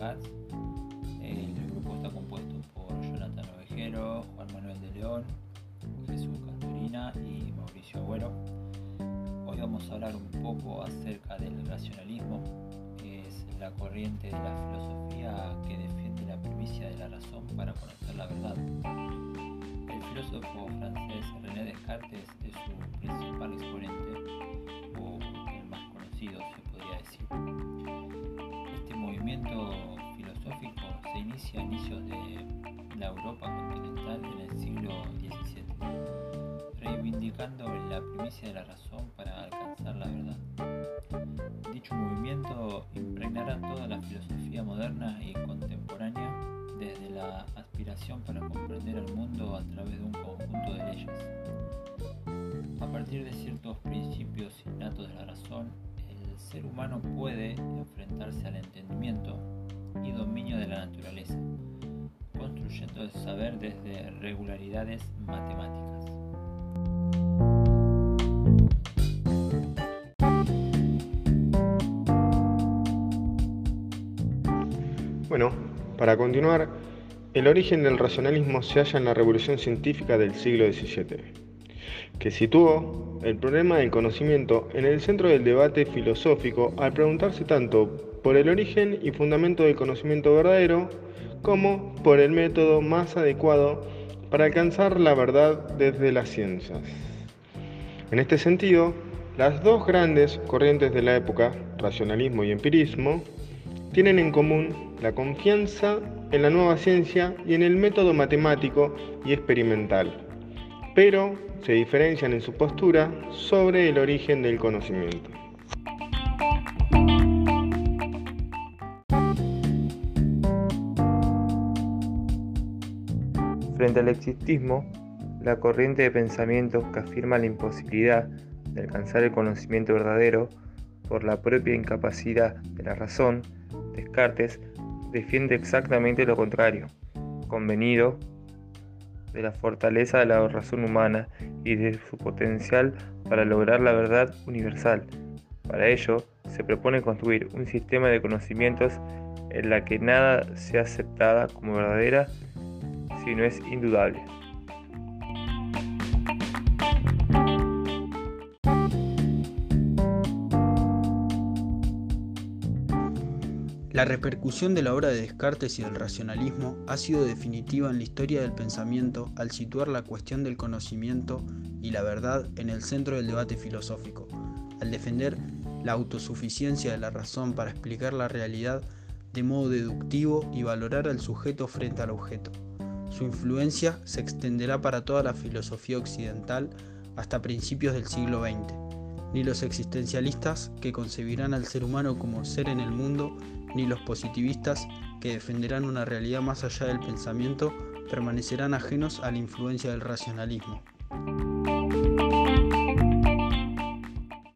Katz. El grupo está compuesto por Jonathan Ovejero, Juan Manuel de León, Jesús Castorina y Mauricio Agüero. Hoy vamos a hablar un poco acerca del racionalismo, que es la corriente de la filosofía que defiende la primicia de la razón para conocer la verdad. El filósofo francés René Descartes es su principal exponente, se inicia a inicios de la Europa continental en el siglo XVII, reivindicando la primicia de la razón para alcanzar la verdad. Dicho movimiento impregnará toda la filosofía moderna y contemporánea desde la aspiración para comprender el mundo a través de un conjunto de leyes. A partir de ciertos principios innatos de la razón, el ser humano puede enfrentarse al entendimiento y dominio el saber desde regularidades matemáticas. Bueno, para continuar, el origen del racionalismo se halla en la revolución científica del siglo XVII, que situó el problema del conocimiento en el centro del debate filosófico al preguntarse tanto por el origen y fundamento del conocimiento verdadero como por el método más adecuado para alcanzar la verdad desde las ciencias. En este sentido, las dos grandes corrientes de la época, racionalismo y empirismo, tienen en común la confianza en la nueva ciencia y en el método matemático y experimental, pero se diferencian en su postura sobre el origen del conocimiento. Frente al existismo, la corriente de pensamientos que afirma la imposibilidad de alcanzar el conocimiento verdadero por la propia incapacidad de la razón, Descartes defiende exactamente lo contrario, convenido de la fortaleza de la razón humana y de su potencial para lograr la verdad universal. Para ello, se propone construir un sistema de conocimientos en la que nada sea aceptada como verdadera si no es indudable. La repercusión de la obra de Descartes y del racionalismo ha sido definitiva en la historia del pensamiento al situar la cuestión del conocimiento y la verdad en el centro del debate filosófico, al defender la autosuficiencia de la razón para explicar la realidad de modo deductivo y valorar al sujeto frente al objeto. Su influencia se extenderá para toda la filosofía occidental hasta principios del siglo XX. Ni los existencialistas, que concebirán al ser humano como ser en el mundo, ni los positivistas, que defenderán una realidad más allá del pensamiento, permanecerán ajenos a la influencia del racionalismo.